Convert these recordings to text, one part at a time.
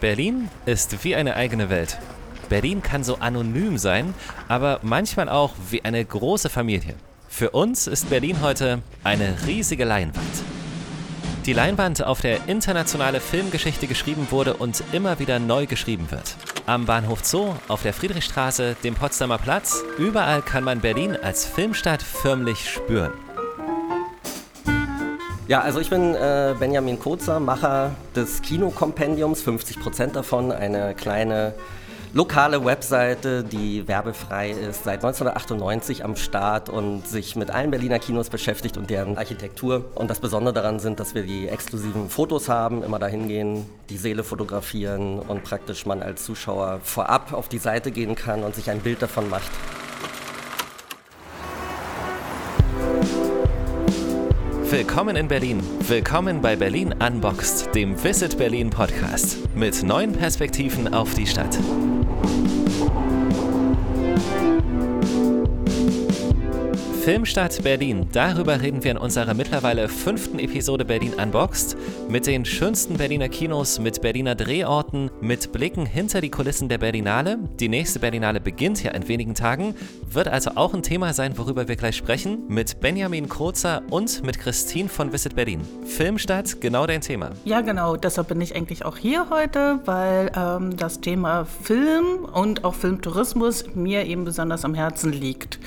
Berlin ist wie eine eigene Welt. Berlin kann so anonym sein, aber manchmal auch wie eine große Familie. Für uns ist Berlin heute eine riesige Leinwand. Die Leinwand, auf der internationale Filmgeschichte geschrieben wurde und immer wieder neu geschrieben wird. Am Bahnhof Zoo, auf der Friedrichstraße, dem Potsdamer Platz, überall kann man Berlin als Filmstadt förmlich spüren. Ja, also ich bin äh, Benjamin Kozer, Macher des Kinokompendiums, 50 Prozent davon, eine kleine lokale Webseite, die werbefrei ist, seit 1998 am Start und sich mit allen Berliner Kinos beschäftigt und deren Architektur. Und das Besondere daran sind, dass wir die exklusiven Fotos haben, immer dahin gehen, die Seele fotografieren und praktisch man als Zuschauer vorab auf die Seite gehen kann und sich ein Bild davon macht. Willkommen in Berlin. Willkommen bei Berlin Unboxed, dem Visit Berlin Podcast mit neuen Perspektiven auf die Stadt. Filmstadt Berlin. Darüber reden wir in unserer mittlerweile fünften Episode Berlin Unboxed. Mit den schönsten Berliner Kinos, mit Berliner Drehorten, mit Blicken hinter die Kulissen der Berlinale. Die nächste Berlinale beginnt ja in wenigen Tagen, wird also auch ein Thema sein, worüber wir gleich sprechen. Mit Benjamin Krozer und mit Christine von Visit Berlin. Filmstadt, genau dein Thema. Ja, genau. Deshalb bin ich eigentlich auch hier heute, weil ähm, das Thema Film und auch Filmtourismus mir eben besonders am Herzen liegt.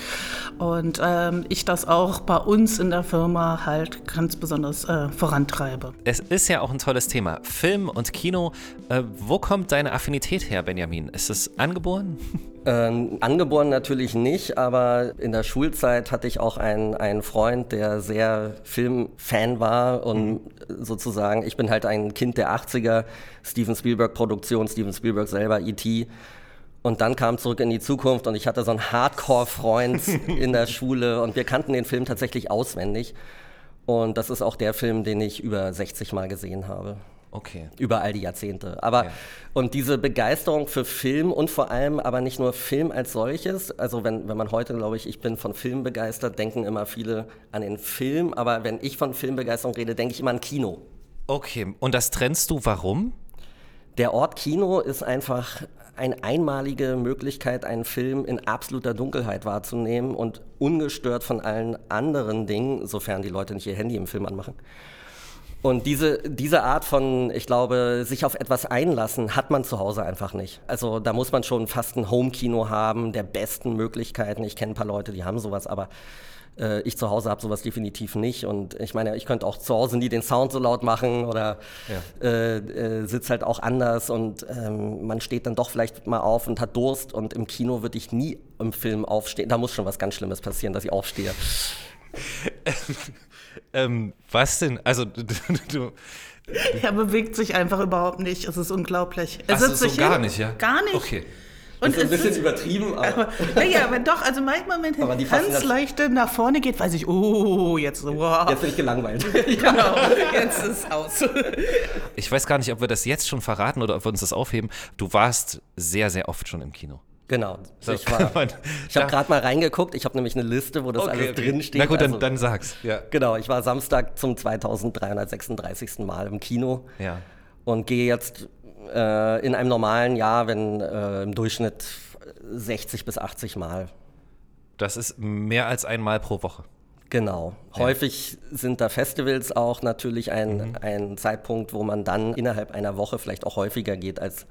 Und ähm, ich das auch bei uns in der Firma halt ganz besonders äh, vorantreibe. Es ist ja auch ein tolles Thema. Film und Kino. Äh, wo kommt deine Affinität her, Benjamin? Ist es angeboren? Ähm, angeboren natürlich nicht, aber in der Schulzeit hatte ich auch einen, einen Freund, der sehr Filmfan war und mhm. sozusagen, ich bin halt ein Kind der 80er, Steven Spielberg Produktion, Steven Spielberg selber, E.T. Und dann kam Zurück in die Zukunft und ich hatte so einen Hardcore-Freund in der Schule und wir kannten den Film tatsächlich auswendig. Und das ist auch der Film, den ich über 60 Mal gesehen habe. Okay. Über all die Jahrzehnte. Aber ja. und diese Begeisterung für Film und vor allem aber nicht nur Film als solches. Also wenn, wenn man heute, glaube ich, ich bin von Film begeistert, denken immer viele an den Film. Aber wenn ich von Filmbegeisterung rede, denke ich immer an Kino. Okay. Und das trennst du warum? Der Ort Kino ist einfach eine einmalige Möglichkeit, einen Film in absoluter Dunkelheit wahrzunehmen und ungestört von allen anderen Dingen, sofern die Leute nicht ihr Handy im Film anmachen. Und diese, diese Art von, ich glaube, sich auf etwas einlassen, hat man zu Hause einfach nicht. Also da muss man schon fast ein Home-Kino haben, der besten Möglichkeiten. Ich kenne ein paar Leute, die haben sowas, aber äh, ich zu Hause habe sowas definitiv nicht. Und ich meine, ich könnte auch zu Hause nie den Sound so laut machen oder ja. äh, äh, sitze halt auch anders und ähm, man steht dann doch vielleicht mal auf und hat Durst. Und im Kino würde ich nie im Film aufstehen. Da muss schon was ganz Schlimmes passieren, dass ich aufstehe. ähm, was denn? Also du, du er bewegt sich einfach überhaupt nicht. Es ist unglaublich. Er Ach, sitzt so, so gar nicht, ja? Gar nicht. Okay. Und ist ein bisschen übertrieben, aber. Naja, aber doch, also manchmal, wenn aber ganz leichte nach vorne geht, weiß ich, oh, jetzt so, wow. Jetzt bin ich gelangweilt. genau, jetzt ist es aus. Ich weiß gar nicht, ob wir das jetzt schon verraten oder ob wir uns das aufheben. Du warst sehr, sehr oft schon im Kino. Genau. So, ich, ich habe gerade mal reingeguckt. Ich habe nämlich eine Liste, wo das okay, alles okay. drin steht. Na gut, dann, also, dann sag's. Ja. Genau, ich war Samstag zum 2336. Mal im Kino. Ja. Und gehe jetzt äh, in einem normalen Jahr, wenn äh, im Durchschnitt 60 bis 80 Mal. Das ist mehr als einmal pro Woche. Genau. Ja. Häufig sind da Festivals auch natürlich ein, mhm. ein Zeitpunkt, wo man dann innerhalb einer Woche vielleicht auch häufiger geht als,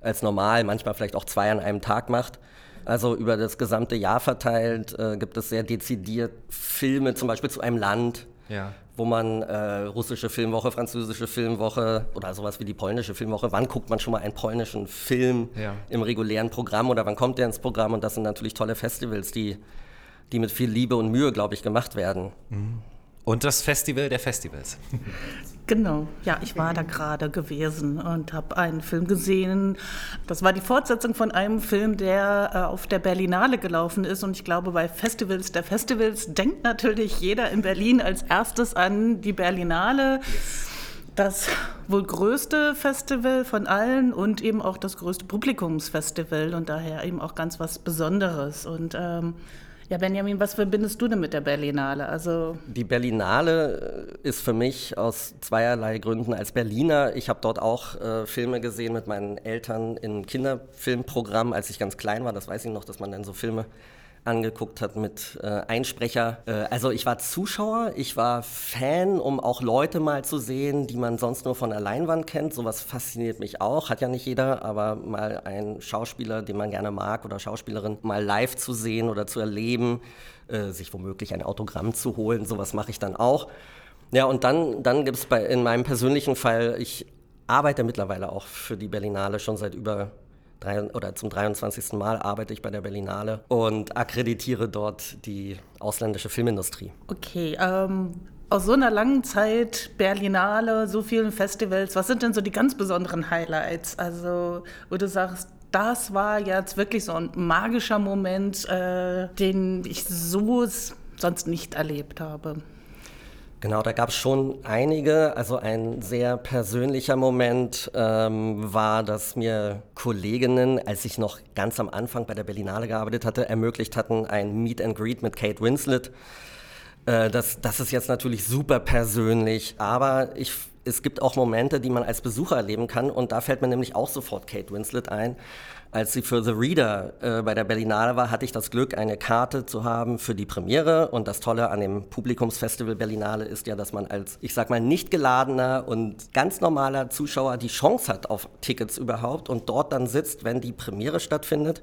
als normal, manchmal vielleicht auch zwei an einem Tag macht. Also über das gesamte Jahr verteilt äh, gibt es sehr dezidiert Filme, zum Beispiel zu einem Land, ja. wo man äh, russische Filmwoche, französische Filmwoche oder sowas wie die polnische Filmwoche, wann guckt man schon mal einen polnischen Film ja. im regulären Programm oder wann kommt der ins Programm? Und das sind natürlich tolle Festivals, die, die mit viel Liebe und Mühe, glaube ich, gemacht werden. Mhm. Und das Festival der Festivals. Genau, ja, ich war da gerade gewesen und habe einen Film gesehen. Das war die Fortsetzung von einem Film, der äh, auf der Berlinale gelaufen ist. Und ich glaube, bei Festivals der Festivals denkt natürlich jeder in Berlin als erstes an die Berlinale. Das wohl größte Festival von allen und eben auch das größte Publikumsfestival und daher eben auch ganz was Besonderes. Und ähm, Ja, Benjamin, was verbindest du denn mit der Berlinale? Also die Berlinale äh, ist für mich aus zweierlei Gründen als Berliner. Ich habe dort auch äh, Filme gesehen mit meinen Eltern im Kinderfilmprogramm, als ich ganz klein war. Das weiß ich noch, dass man dann so Filme angeguckt hat mit äh, Einsprecher. Äh, also ich war Zuschauer, ich war Fan, um auch Leute mal zu sehen, die man sonst nur von der Leinwand kennt. Sowas fasziniert mich auch, hat ja nicht jeder, aber mal einen Schauspieler, den man gerne mag oder Schauspielerin mal live zu sehen oder zu erleben, äh, sich womöglich ein Autogramm zu holen, sowas mache ich dann auch. Ja, und dann, dann gibt es in meinem persönlichen Fall, ich arbeite mittlerweile auch für die Berlinale schon seit über drei, oder zum 23. Mal arbeite ich bei der Berlinale und akkreditiere dort die ausländische Filmindustrie. Okay, ähm, aus so einer langen Zeit, Berlinale, so vielen Festivals, was sind denn so die ganz besonderen Highlights? Also, wo du sagst, das war jetzt wirklich so ein magischer Moment, äh, den ich so sonst nicht erlebt habe. Genau, da gab es schon einige. Also ein sehr persönlicher Moment ähm, war, dass mir Kolleginnen, als ich noch ganz am Anfang bei der Berlinale gearbeitet hatte, ermöglicht hatten, ein Meet and Greet mit Kate Winslet. Äh, das, das ist jetzt natürlich super persönlich, aber ich, es gibt auch Momente, die man als Besucher erleben kann und da fällt mir nämlich auch sofort Kate Winslet ein als sie für The Reader äh, bei der Berlinale war, hatte ich das Glück, eine Karte zu haben für die Premiere. Und das Tolle an dem Publikumsfestival Berlinale ist ja, dass man als, ich sag mal, nicht geladener und ganz normaler Zuschauer die Chance hat auf Tickets überhaupt und dort dann sitzt, wenn die Premiere stattfindet.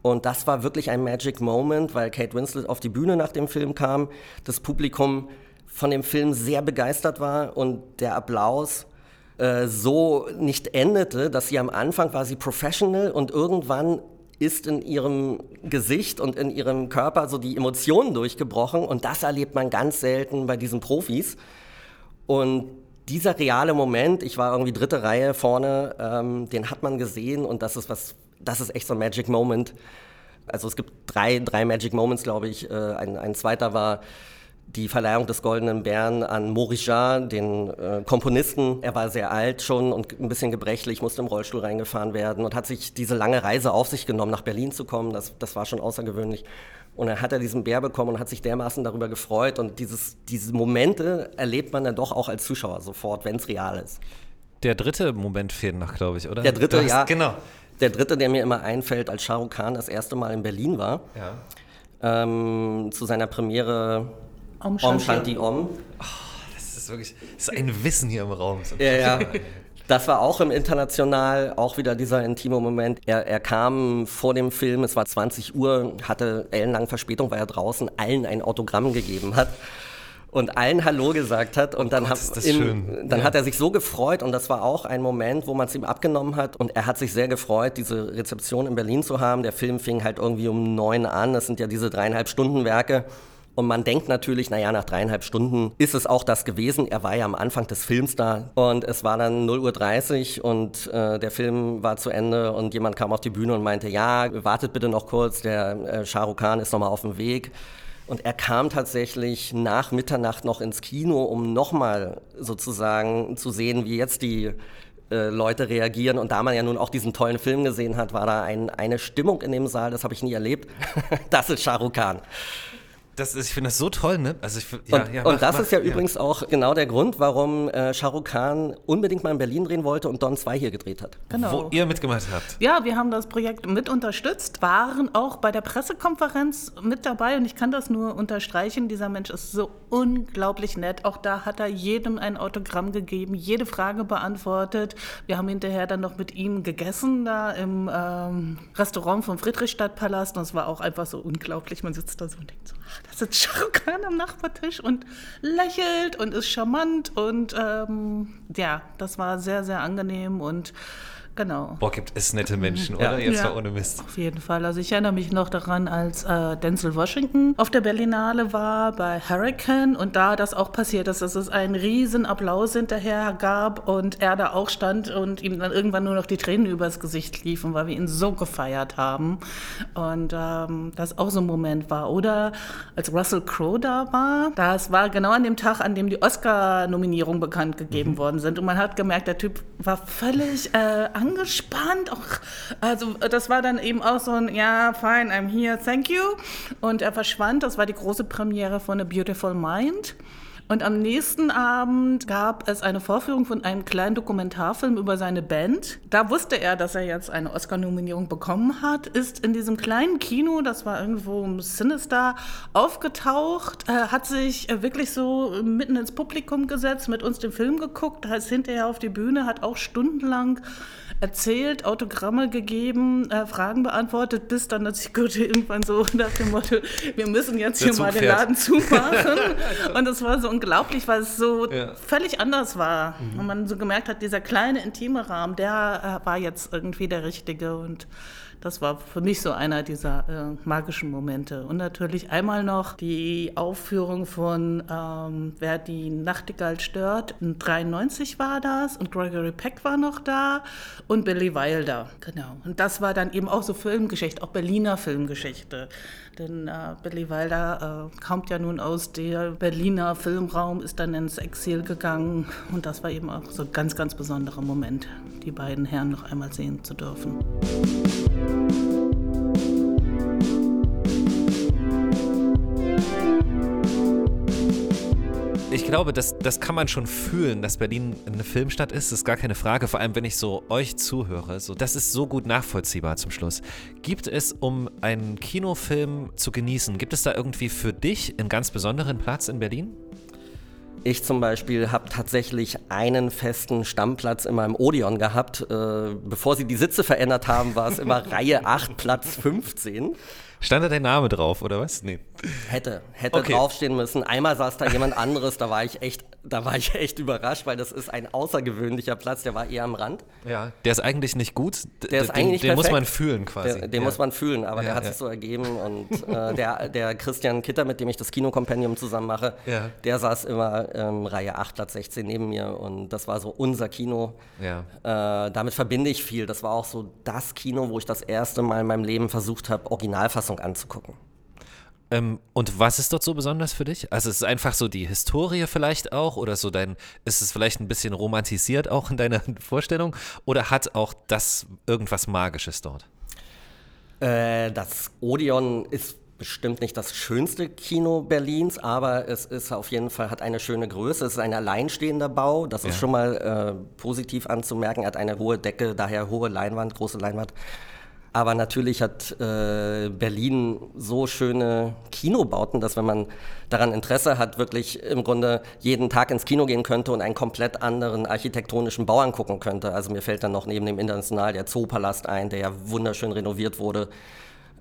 Und das war wirklich ein Magic Moment, weil Kate Winslet auf die Bühne nach dem Film kam, das Publikum von dem Film sehr begeistert war und der Applaus äh, so nicht endete, dass sie am Anfang war sie professional und irgendwann ist in ihrem Gesicht und in ihrem Körper so die Emotionen durchgebrochen und das erlebt man ganz selten bei diesen Profis. Und dieser reale Moment, ich war irgendwie dritte Reihe vorne, ähm, den hat man gesehen und das ist was, das ist echt so ein Magic Moment. Also es gibt drei, drei Magic Moments, glaube ich. Äh, ein, ein zweiter war die Verleihung des Goldenen Bären an Maurice Jarre, den äh, Komponisten. Er war sehr alt schon und ein bisschen gebrechlich, musste im Rollstuhl reingefahren werden und hat sich diese lange Reise auf sich genommen, nach Berlin zu kommen. Das, das war schon außergewöhnlich. Und dann hat er diesen Bär bekommen und hat sich dermaßen darüber gefreut. Und dieses, diese Momente erlebt man dann doch auch als Zuschauer sofort, wenn es real ist. Der dritte Moment fehlt noch, glaube ich, oder? Der dritte, hast, ja. Genau. Der dritte, der mir immer einfällt, als Shah Rukh Khan das erste Mal in Berlin war. Ja. Ähm, zu seiner Premiere Om Shanti Om. Shanti Om. Oh, das ist wirklich das ist ein Wissen hier im Raum. Ja, ja. Das war auch im International, auch wieder dieser intime Moment. Er, er, kam vor dem Film, es war 20 Uhr, hatte ellenlange Verspätung, weil er draußen allen ein Autogramm gegeben hat und allen Hallo gesagt hat. Und dann, oh Gott, hat, im, dann ja. hat er sich so gefreut und das war auch ein Moment, wo man es ihm abgenommen hat. Und er hat sich sehr gefreut, diese Rezeption in Berlin zu haben. Der Film fing halt irgendwie um neun an. Das sind ja diese dreieinhalb Stunden Werke. Und man denkt natürlich, naja, nach dreieinhalb Stunden ist es auch das gewesen. Er war ja am Anfang des Films da und es war dann 0.30 Uhr und äh, der Film war zu Ende und jemand kam auf die Bühne und meinte, ja, wartet bitte noch kurz, der äh, Shah Rukh Khan ist nochmal auf dem Weg. Und er kam tatsächlich nach Mitternacht noch ins Kino, um nochmal sozusagen zu sehen, wie jetzt die äh, Leute reagieren. Und da man ja nun auch diesen tollen Film gesehen hat, war da ein, eine Stimmung in dem Saal, das habe ich nie erlebt. das ist Shah Rukh Khan. Das ist, ich finde das so toll, ne? Also ich, ja, und, ja, und das mach, ist ja, ja, übrigens auch genau der Grund, warum äh, Shah Rukh Khan unbedingt mal in Berlin drehen wollte und Don 2 hier gedreht hat. Genau. Wo ihr mitgemacht habt. Ja, wir haben das Projekt mit unterstützt, waren auch bei der Pressekonferenz mit dabei und ich kann das nur unterstreichen. Dieser Mensch ist so unglaublich nett. Auch da hat er jedem ein Autogramm gegeben, jede Frage beantwortet. Wir haben hinterher dann noch mit ihm gegessen, da im ähm, Restaurant vom Friedrichstadtpalast und es war auch einfach so unglaublich. Man sitzt da so und denkt so, ach, da sitzt Khan am Nachbartisch und lächelt und ist charmant und ähm, ja, das war sehr, sehr angenehm und Genau. Boah, gibt es nette Menschen, oder? Ja. Jetzt ja. mal ohne Mist. Auf jeden Fall. Also ich erinnere mich noch daran, als äh, Denzel Washington auf der Berlinale war bei Hurricane und da das auch passiert ist, dass es einen riesen Applaus hinterher gab und er da auch stand und ihm dann irgendwann nur noch die Tränen übers Gesicht liefen, weil wir ihn so gefeiert haben. Und ähm, das auch so ein Moment war. Oder als Russell Crowe da war, das war genau an dem Tag, an dem die Oscar-Nominierungen bekannt gegeben mhm. worden sind. Und man hat gemerkt, der Typ war völlig äh, angespannt. Auch, also das war dann eben auch so ein, ja, fine, I'm here, thank you. Und er verschwand. Das war die große Premiere von A Beautiful Mind. Und am nächsten Abend gab es eine Vorführung von einem kleinen Dokumentarfilm über seine Band. Da wusste er, dass er jetzt eine Oscar-Nominierung bekommen hat, ist in diesem kleinen Kino, das war irgendwo im Sinister, aufgetaucht, äh, hat sich äh, wirklich so mitten ins Publikum gesetzt, mit uns den Film geguckt, ist hinterher auf die Bühne, hat auch stundenlang erzählt, Autogramme gegeben, äh, Fragen beantwortet, bis dann das Security irgendwann so nach dem Motto, wir müssen jetzt hier mal den Laden zumachen. und das war so unglaublich, weil es so ja. völlig anders war. Mhm. Und man so gemerkt hat, dieser kleine intime Rahmen, der äh, war jetzt irgendwie der richtige und das war für mich so einer dieser äh, magischen Momente. Und natürlich einmal noch die Aufführung von ähm, Wer die Nachtigall stört. In 93 war das und Gregory Peck war noch da und Billy Wilder. Genau. Und das war dann eben auch so Filmgeschichte, auch Berliner Filmgeschichte. Denn äh, Billy Wilder äh, kommt ja nun aus der Berliner Filmraum, ist dann ins Exil gegangen und das war eben auch so ein ganz, ganz besonderer Moment, die beiden Herren noch einmal sehen zu dürfen. Ich glaube, das, das kann man schon fühlen, dass Berlin eine Filmstadt ist. Das ist gar keine Frage. Vor allem, wenn ich so euch zuhöre. So, das ist so gut nachvollziehbar zum Schluss. Gibt es, um einen Kinofilm zu genießen, gibt es da irgendwie für dich einen ganz besonderen Platz in Berlin? Ich zum Beispiel habe tatsächlich einen festen Stammplatz in meinem Odeon gehabt. Äh, bevor sie die Sitze verändert haben, war es immer Reihe 8, Platz 15. Stand da dein Name drauf, oder was? Nee. Hätte, hätte okay. draufstehen müssen. Einmal saß da jemand anderes, da war ich echt, da war ich echt überrascht, weil das ist ein außergewöhnlicher Platz, der war eher am Rand. Ja, der ist eigentlich nicht gut. Der ist den, eigentlich nicht Den muss man fühlen quasi. Der, den ja. muss man fühlen, aber ja, der hat ja. sich so ergeben und äh, der, der Christian Kitter, mit dem ich das Kinokompendium zusammen mache, der saß immer ähm, Reihe 8, Platz 16 neben mir und das war so unser Kino. Ja. Äh, damit verbinde ich viel. Das war auch so das Kino, wo ich das erste Mal in meinem Leben versucht habe, Originalfassung Fassung anzugucken. Ähm, und was ist dort so besonders für dich? Also es ist einfach so die Historie vielleicht auch oder so dein, ist es vielleicht ein bisschen romantisiert auch in deiner Vorstellung oder hat auch das irgendwas Magisches dort? Äh, das Odeon ist bestimmt nicht das schönste Kino Berlins, aber es ist auf jeden Fall, hat eine schöne Größe. Es ist ein alleinstehender Bau, das ja. ist schon mal äh, positiv anzumerken. Er hat eine hohe Decke, daher hohe Leinwand, große Leinwand. Aber natürlich hat äh, Berlin so schöne Kinobauten, dass wenn man daran Interesse hat, wirklich im Grunde jeden Tag ins Kino gehen könnte und einen komplett anderen architektonischen Bau angucken könnte. Also mir fällt dann noch neben dem International der Zoopalast ein, der ja wunderschön renoviert wurde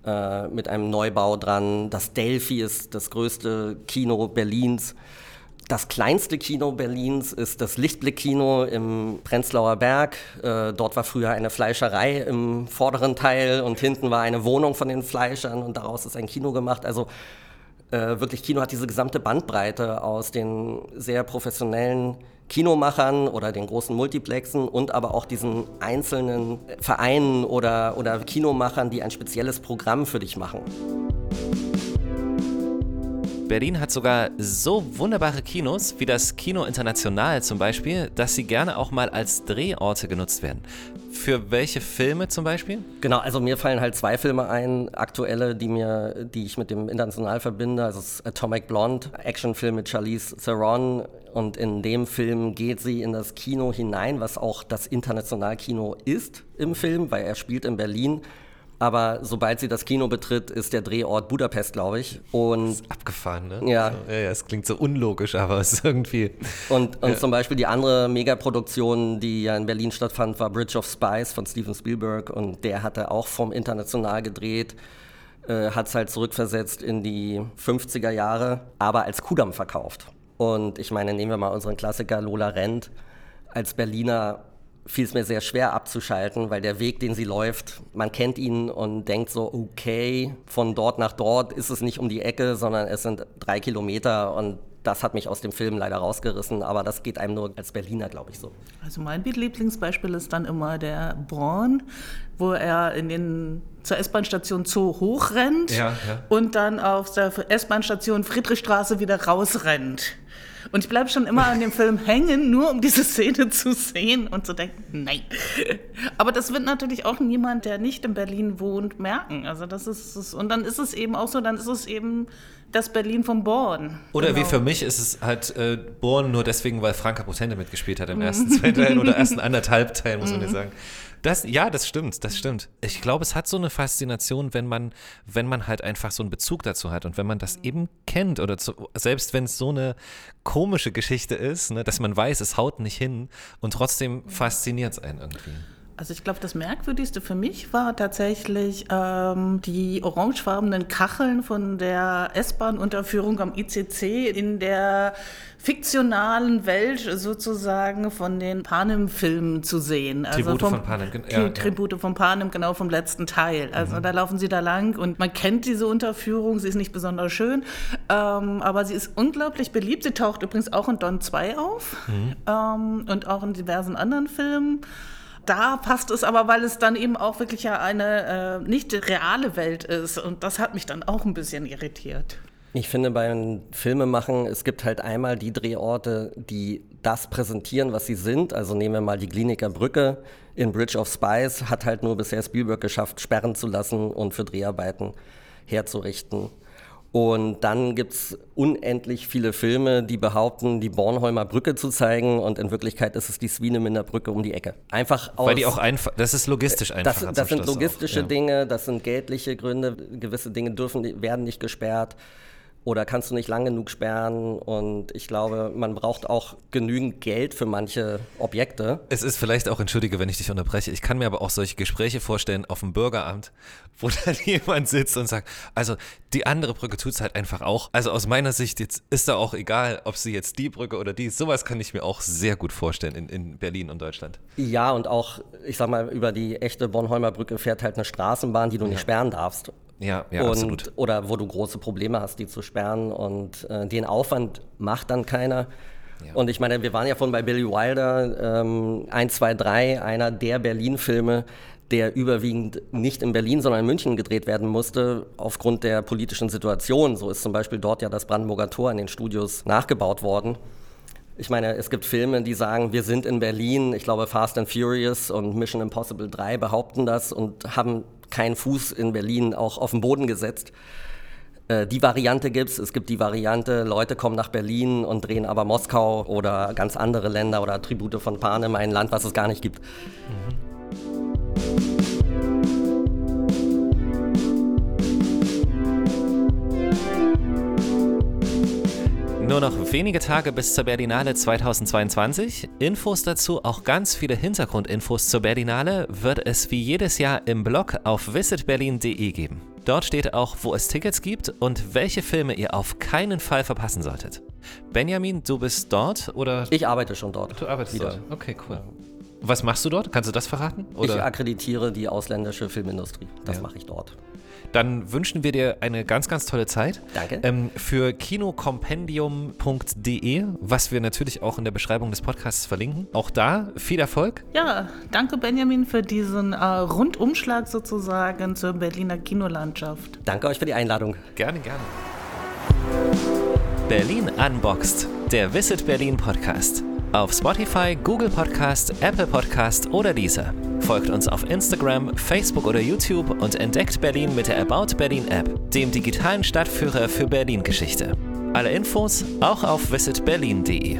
äh, mit einem Neubau dran. Das Delphi ist das größte Kino Berlins. Das kleinste Kino Berlins ist das Lichtblick-Kino im Prenzlauer Berg. Äh, dort war früher eine Fleischerei im vorderen Teil und hinten war eine Wohnung von den Fleischern und daraus ist ein Kino gemacht. Also äh, wirklich Kino hat diese gesamte Bandbreite aus den sehr professionellen Kinomachern oder den großen Multiplexen und aber auch diesen einzelnen Vereinen oder, oder Kinomachern, die ein spezielles Programm für dich machen. Berlin hat sogar so wunderbare Kinos wie das Kino International zum Beispiel, dass sie gerne auch mal als Drehorte genutzt werden. Für welche Filme zum Beispiel? Genau, also mir fallen halt zwei Filme ein, aktuelle, die mir, die ich mit dem International verbinde. Also Atomic Blonde, Actionfilm mit Charlize Theron. Und in dem Film geht sie in das Kino hinein, was auch das Internationalkino ist im Film, weil er spielt in Berlin aber sobald sie das Kino betritt, ist der Drehort Budapest, glaube ich. Und das ist abgefahren, ne? Ja. Also, ja, ja. Es klingt so unlogisch, aber es ist irgendwie. Und, und ja. zum Beispiel die andere Megaproduktion, die ja in Berlin stattfand, war Bridge of Spies von Steven Spielberg. Und der hatte auch vom International gedreht, äh, hat es halt zurückversetzt in die 50er Jahre, aber als Kudamm verkauft. Und ich meine, nehmen wir mal unseren Klassiker Lola Rent. Als Berliner fiel es mir sehr schwer abzuschalten, weil der Weg, den sie läuft, man kennt ihn und denkt so, okay, von dort nach dort ist es nicht um die Ecke, sondern es sind drei Kilometer und das hat mich aus dem Film leider rausgerissen, aber das geht einem nur als Berliner, glaube ich, so. Also mein Lieblingsbeispiel ist dann immer der Born, wo er in den zur S-Bahn-Station Zoo hochrennt ja, ja. und dann auf der S-Bahn-Station Friedrichstraße wieder rausrennt. Und ich bleibe schon immer an dem Film hängen, nur um diese Szene zu sehen und zu denken, nein. Aber das wird natürlich auch niemand, der nicht in Berlin wohnt, merken. Also das ist, und dann ist es eben auch so, dann ist es eben das Berlin von Born. Oder genau. wie für mich ist es halt äh, Born nur deswegen, weil Franka Potente mitgespielt hat im ersten, zwei Teilen oder ersten anderthalb Teilen, muss man ja mhm. sagen. Das, ja, das stimmt, das stimmt. Ich glaube, es hat so eine Faszination, wenn man, wenn man halt einfach so einen Bezug dazu hat und wenn man das eben kennt oder zu, selbst wenn es so eine komische Geschichte ist, ne, dass man weiß, es haut nicht hin und trotzdem fasziniert es einen irgendwie. Also ich glaube, das Merkwürdigste für mich war tatsächlich ähm, die orangefarbenen Kacheln von der S-Bahn-Unterführung am ICC in der fiktionalen Welt sozusagen von den Panem-Filmen zu sehen. Also Tribute vom, von Panem, ja, Tribute ja. von Panem, genau vom letzten Teil. Also mhm. da laufen sie da lang und man kennt diese Unterführung, sie ist nicht besonders schön, ähm, aber sie ist unglaublich beliebt. Sie taucht übrigens auch in Don 2 auf mhm. ähm, und auch in diversen anderen Filmen. Da passt es aber, weil es dann eben auch wirklich ja eine äh, nicht reale Welt ist. Und das hat mich dann auch ein bisschen irritiert. Ich finde beim Filmemachen, es gibt halt einmal die Drehorte, die das präsentieren, was sie sind. Also nehmen wir mal die Kliniker Brücke in Bridge of Spies, hat halt nur bisher Spielberg geschafft, sperren zu lassen und für Dreharbeiten herzurichten. Und dann gibt es unendlich viele Filme, die behaupten, die Bornholmer Brücke zu zeigen und in Wirklichkeit ist es die Swinemünder Brücke um die Ecke. Einfach aus, Weil die auch einfach, das ist logistisch einfach. Das, das sind logistische auch, ja. Dinge, das sind geldliche Gründe, gewisse Dinge dürfen, werden nicht gesperrt oder kannst du nicht lang genug sperren. Und ich glaube, man braucht auch genügend Geld für manche Objekte. Es ist vielleicht auch, entschuldige, wenn ich dich unterbreche, ich kann mir aber auch solche Gespräche vorstellen auf dem Bürgeramt, wo dann jemand sitzt und sagt, also die andere Brücke tut es halt einfach auch. Also aus meiner Sicht jetzt ist da auch egal, ob sie jetzt die Brücke oder die, sowas kann ich mir auch sehr gut vorstellen in, in Berlin und Deutschland. Ja, und auch, ich sag mal, über die echte Bornholmer Brücke fährt halt eine Straßenbahn, die du nicht sperren darfst. Ja, ja, und, absolut. Oder wo du große Probleme hast, die zu sperren. Und äh, den Aufwand macht dann keiner. Ja. Und ich meine, wir waren ja von bei Billy Wilder, ähm, 1, 2, 3, einer der Berlin-Filme, der überwiegend nicht in Berlin, sondern in München gedreht werden musste, aufgrund der politischen Situation. So ist zum Beispiel dort ja das Brandenburger Tor in den Studios nachgebaut worden. Ich meine, es gibt Filme, die sagen, wir sind in Berlin. Ich glaube, Fast and Furious und Mission Impossible 3 behaupten das und haben keinen Fuß in Berlin auch auf den Boden gesetzt. Äh, die Variante gibt es. Es gibt die Variante, Leute kommen nach Berlin und drehen aber Moskau oder ganz andere Länder oder Tribute von Panem, ein Land, was es gar nicht gibt. Mhm. Nur noch wenige Tage bis zur Berlinale 2022. Infos dazu, auch ganz viele Hintergrundinfos zur Berlinale, wird es wie jedes Jahr im Blog auf visitberlin.de geben. Dort steht auch, wo es Tickets gibt und welche Filme ihr auf keinen Fall verpassen solltet. Benjamin, du bist dort oder? Ich arbeite schon dort. Du arbeitest wieder. dort. Okay, cool. Was machst du dort? Kannst du das verraten? Oder? Ich akkreditiere die ausländische Filmindustrie. Das ja. mache ich dort. Dann wünschen wir dir eine ganz, ganz tolle Zeit. Danke. Ähm, für kinocompendium.de, was wir natürlich auch in der Beschreibung des Podcasts verlinken. Auch da viel Erfolg. Ja, danke Benjamin für diesen äh, Rundumschlag sozusagen zur Berliner Kinolandschaft. Danke euch für die Einladung. Gerne, gerne. Berlin Unboxed, der Visit Berlin Podcast. Auf Spotify, Google Podcast, Apple Podcast oder dieser. Folgt uns auf Instagram, Facebook oder YouTube und entdeckt Berlin mit der About Berlin App, dem digitalen Stadtführer für Berlin-Geschichte. Alle Infos auch auf visitberlin.de.